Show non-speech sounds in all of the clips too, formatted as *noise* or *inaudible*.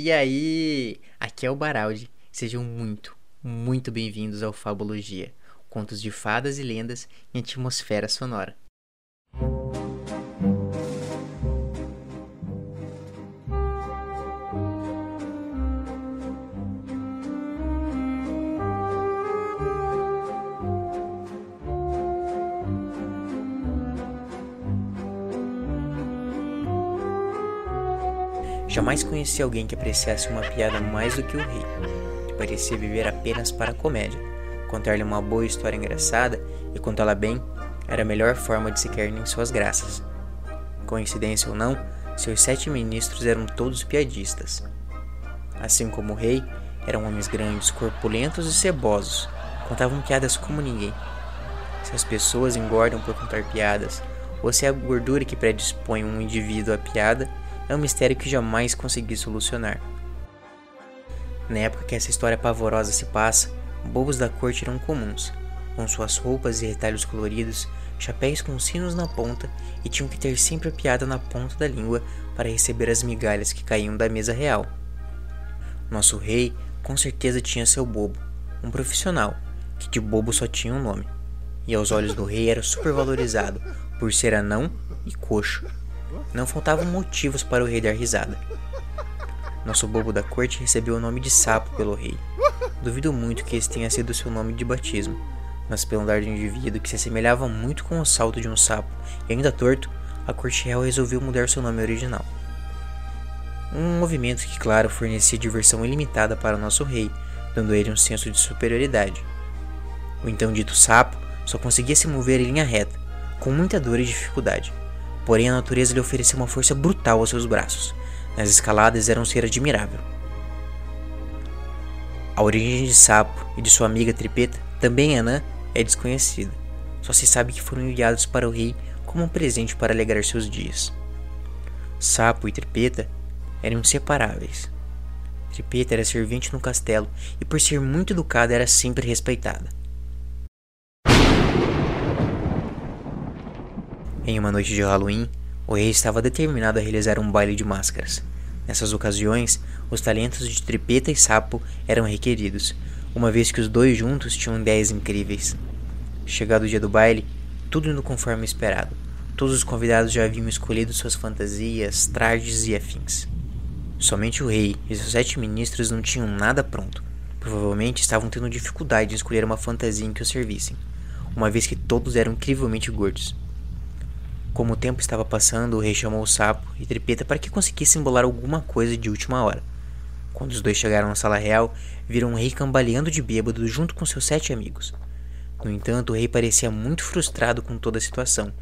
E aí, aqui é o Baraldi. Sejam muito, muito bem-vindos ao Fabologia, contos de fadas e lendas em atmosfera sonora. Jamais conheci alguém que apreciasse uma piada mais do que o rei, parecia viver apenas para a comédia. Contar-lhe uma boa história engraçada e contá-la bem era a melhor forma de se querer em suas graças. Coincidência ou não, seus sete ministros eram todos piadistas. Assim como o rei, eram homens grandes, corpulentos e cebosos, contavam piadas como ninguém. Se as pessoas engordam por contar piadas, ou se é a gordura que predispõe um indivíduo à piada, é um mistério que jamais consegui solucionar. Na época que essa história pavorosa se passa, bobos da corte eram comuns, com suas roupas e retalhos coloridos, chapéus com sinos na ponta e tinham que ter sempre a piada na ponta da língua para receber as migalhas que caíam da mesa real. Nosso rei com certeza tinha seu bobo, um profissional, que de bobo só tinha um nome, e aos olhos do rei era supervalorizado por ser anão e coxo. Não faltavam motivos para o rei dar risada. Nosso bobo da corte recebeu o nome de sapo pelo rei. Duvido muito que esse tenha sido seu nome de batismo, mas pelo andar de um indivíduo que se assemelhava muito com o salto de um sapo e ainda torto, a corte real resolveu mudar seu nome original. Um movimento que, claro, fornecia diversão ilimitada para nosso rei, dando a ele um senso de superioridade. O então dito sapo só conseguia se mover em linha reta, com muita dor e dificuldade. Porém, a natureza lhe oferecia uma força brutal aos seus braços. Nas escaladas era um ser admirável. A origem de Sapo e de sua amiga Tripeta, também anã, é desconhecida. Só se sabe que foram enviados para o rei como um presente para alegrar seus dias. Sapo e Tripeta eram inseparáveis. Tripeta era servente no castelo e, por ser muito educada, era sempre respeitada. Em uma noite de Halloween, o rei estava determinado a realizar um baile de máscaras. Nessas ocasiões, os talentos de Tripeta e Sapo eram requeridos, uma vez que os dois juntos tinham ideias incríveis. Chegado o dia do baile, tudo indo conforme esperado. Todos os convidados já haviam escolhido suas fantasias, trajes e afins. Somente o rei e seus sete ministros não tinham nada pronto. Provavelmente estavam tendo dificuldade em escolher uma fantasia em que os servissem, uma vez que todos eram incrivelmente gordos. Como o tempo estava passando, o rei chamou o sapo e Tripeta para que conseguisse embolar alguma coisa de última hora. Quando os dois chegaram na sala real, viram o rei cambaleando de bêbado junto com seus sete amigos. No entanto, o rei parecia muito frustrado com toda a situação.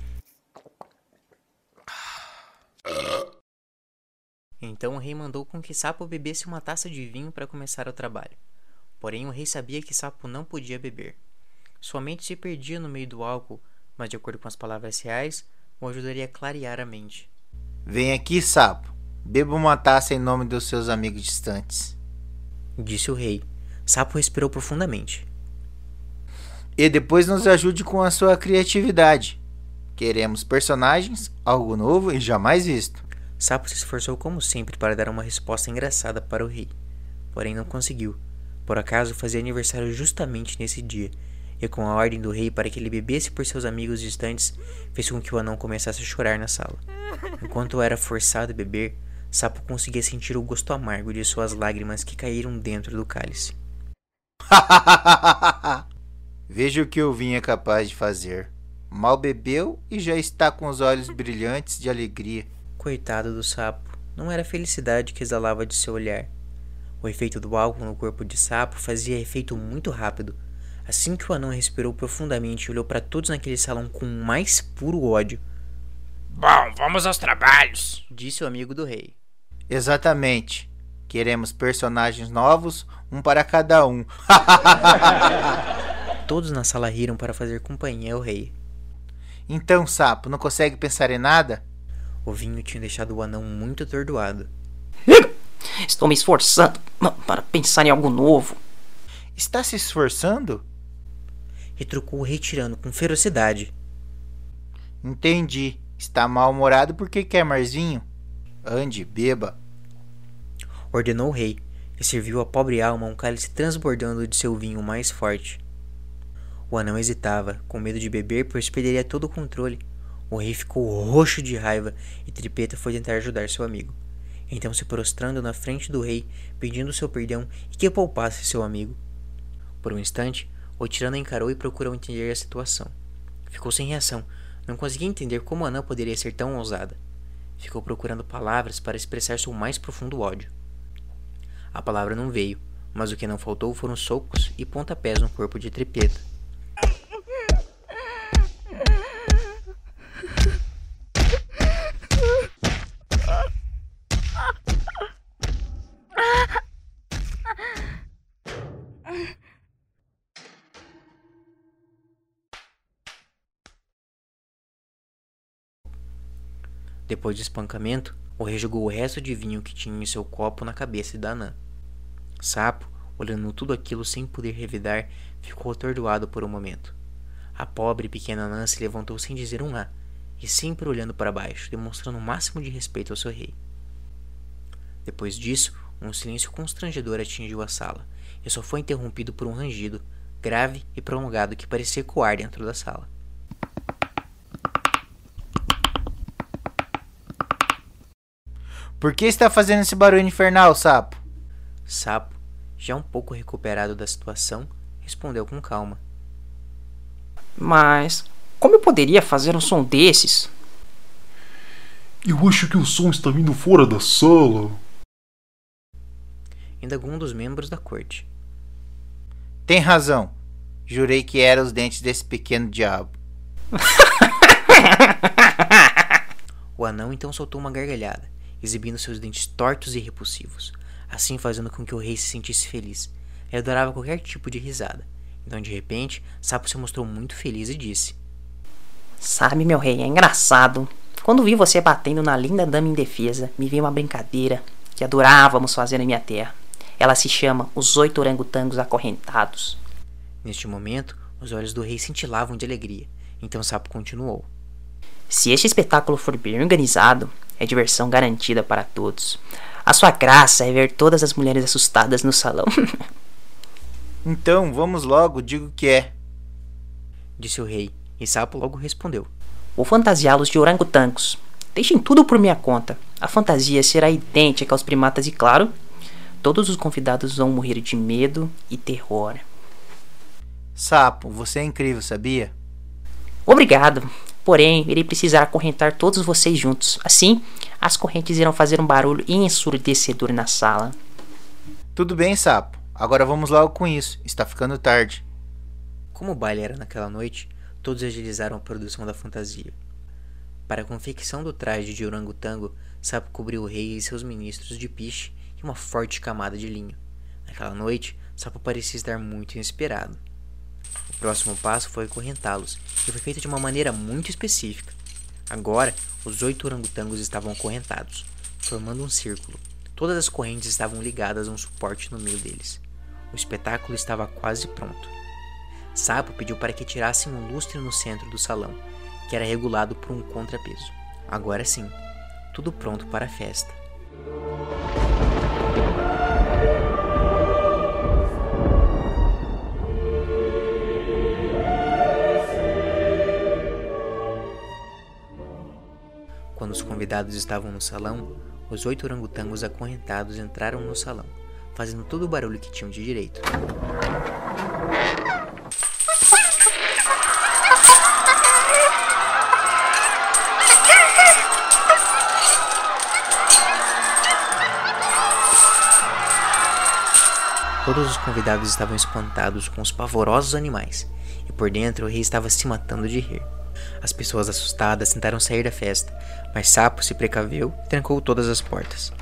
Então o rei mandou com que Sapo bebesse uma taça de vinho para começar o trabalho. Porém, o rei sabia que Sapo não podia beber. Sua mente se perdia no meio do álcool, mas de acordo com as palavras reais, o ajudaria a clarear a mente. Vem aqui, sapo. Beba uma taça em nome dos seus amigos distantes. Disse o rei. Sapo respirou profundamente. E depois nos ajude com a sua criatividade. Queremos personagens, algo novo e jamais visto. Sapo se esforçou como sempre para dar uma resposta engraçada para o rei, porém não conseguiu. Por acaso fazia aniversário justamente nesse dia e com a ordem do rei para que ele bebesse por seus amigos distantes, fez com que o anão começasse a chorar na sala. Enquanto era forçado a beber, Sapo conseguia sentir o gosto amargo de suas lágrimas que caíram dentro do cálice. *laughs* Veja o que o vinho é capaz de fazer. Mal bebeu e já está com os olhos brilhantes de alegria. Coitado do sapo, não era a felicidade que exalava de seu olhar. O efeito do álcool no corpo de sapo fazia efeito muito rápido, Assim que o anão respirou profundamente e olhou para todos naquele salão com o mais puro ódio. Bom, vamos aos trabalhos, disse o amigo do rei. Exatamente. Queremos personagens novos, um para cada um. *laughs* Todos na sala riram para fazer companhia ao rei. Então, sapo, não consegue pensar em nada? O vinho tinha deixado o anão muito atordoado. Estou me esforçando para pensar em algo novo. Está se esforçando? Retrucou retirando com ferocidade. Entendi. Está mal-humorado porque quer mais vinho? Ande, beba. ordenou o rei e serviu à pobre alma um cálice transbordando de seu vinho mais forte. O anão hesitava, com medo de beber, pois perderia todo o controle. O rei ficou roxo de raiva e Tripeta foi tentar ajudar seu amigo. Então, se prostrando na frente do rei, pedindo seu perdão e que poupasse seu amigo. Por um instante, o tirano encarou e procurou entender a situação. Ficou sem reação, não conseguia entender como a anã poderia ser tão ousada. Ficou procurando palavras para expressar seu mais profundo ódio. A palavra não veio, mas o que não faltou foram socos e pontapés no corpo de Tripeta. Depois do espancamento, o rei jogou o resto de vinho que tinha em seu copo na cabeça da anã. Sapo, olhando tudo aquilo sem poder revidar, ficou atordoado por um momento. A pobre pequena anã se levantou sem dizer um A, e sempre olhando para baixo, demonstrando o máximo de respeito ao seu rei. Depois disso, um silêncio constrangedor atingiu a sala, e só foi interrompido por um rangido, grave e prolongado que parecia ecoar dentro da sala. Por que está fazendo esse barulho infernal, sapo? Sapo, já um pouco recuperado da situação, respondeu com calma. Mas como eu poderia fazer um som desses? Eu acho que o som está vindo fora da sala. Indagou um dos membros da corte. Tem razão. Jurei que eram os dentes desse pequeno diabo. *laughs* o anão então soltou uma gargalhada exibindo seus dentes tortos e repulsivos, assim fazendo com que o rei se sentisse feliz. Ele adorava qualquer tipo de risada. Então, de repente, Sapo se mostrou muito feliz e disse: Sabe, meu rei, é engraçado. Quando vi você batendo na linda dama indefesa, me veio uma brincadeira que adorávamos fazer na minha terra. Ela se chama Os Oito Orangotangos Acorrentados. Neste momento, os olhos do rei cintilavam de alegria. Então Sapo continuou: Se este espetáculo for bem organizado, é diversão garantida para todos. A sua graça é ver todas as mulheres assustadas no salão. *laughs* então, vamos logo, digo que é. Disse o rei, e Sapo logo respondeu. Vou fantasiá-los de orangotangos. Deixem tudo por minha conta. A fantasia será idêntica aos primatas e, claro, todos os convidados vão morrer de medo e terror. Sapo, você é incrível, sabia? Obrigado. Porém, irei precisar acorrentar todos vocês juntos. Assim, as correntes irão fazer um barulho ensurdecedor na sala. Tudo bem, sapo. Agora vamos logo com isso. Está ficando tarde. Como o baile era naquela noite, todos agilizaram a produção da fantasia. Para a confecção do traje de orangotango, Sapo cobriu o rei e seus ministros de piche e uma forte camada de linho. Naquela noite, Sapo parecia estar muito inesperado. O próximo passo foi acorrentá-los, e foi feito de uma maneira muito específica. Agora, os oito orangotangos estavam acorrentados, formando um círculo. Todas as correntes estavam ligadas a um suporte no meio deles. O espetáculo estava quase pronto. Sapo pediu para que tirassem um lustre no centro do salão, que era regulado por um contrapeso. Agora sim, tudo pronto para a festa. Convidados estavam no salão, os oito orangotangos acorrentados entraram no salão, fazendo todo o barulho que tinham de direito. Todos os convidados estavam espantados com os pavorosos animais, e por dentro o rei estava se matando de rir. As pessoas assustadas tentaram sair da festa, mas Sapo se precaveu e trancou todas as portas.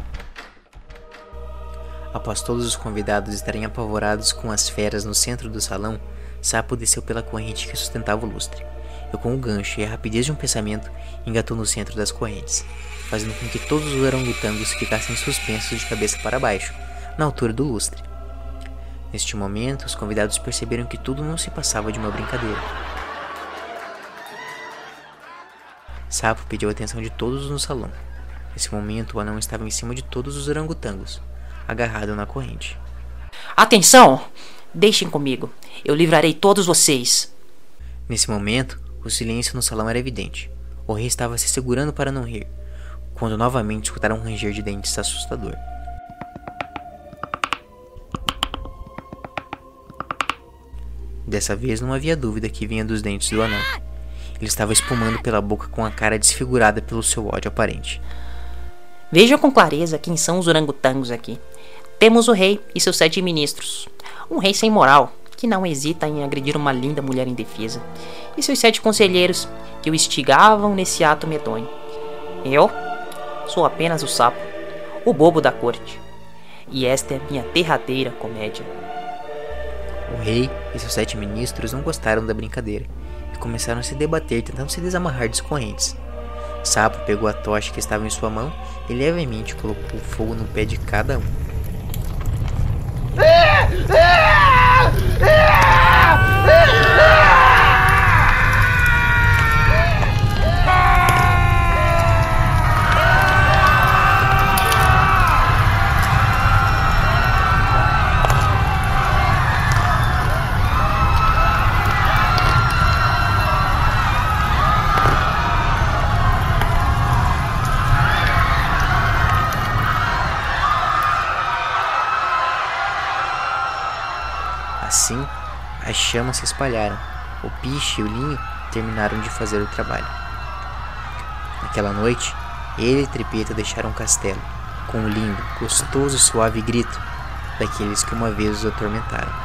Após todos os convidados estarem apavorados com as feras no centro do salão, Sapo desceu pela corrente que sustentava o lustre. E com o gancho e a rapidez de um pensamento, engatou no centro das correntes, fazendo com que todos os orangotangos ficassem suspensos de cabeça para baixo, na altura do lustre. Neste momento, os convidados perceberam que tudo não se passava de uma brincadeira. Sapo pediu a atenção de todos no salão. Nesse momento, o anão estava em cima de todos os orangotangos. agarrado na corrente. Atenção! Deixem comigo. Eu livrarei todos vocês. Nesse momento, o silêncio no salão era evidente. O rei estava se segurando para não rir, quando novamente escutaram um ranger de dentes assustador. Dessa vez não havia dúvida que vinha dos dentes do anão. Ele estava espumando pela boca com a cara desfigurada pelo seu ódio aparente. Vejam com clareza quem são os orangotangos aqui. Temos o rei e seus sete ministros. Um rei sem moral, que não hesita em agredir uma linda mulher indefesa. E seus sete conselheiros, que o instigavam nesse ato medonho. Eu sou apenas o sapo, o bobo da corte. E esta é minha derradeira comédia. O rei e seus sete ministros não gostaram da brincadeira começaram a se debater tentando se desamarrar dos correntes. Sapo pegou a tocha que estava em sua mão e levemente colocou fogo no pé de cada um. Assim, as chamas se espalharam. O piche e o linho terminaram de fazer o trabalho. Naquela noite, ele e Tripeta deixaram o castelo, com um lindo, gostoso e suave grito daqueles que uma vez os atormentaram.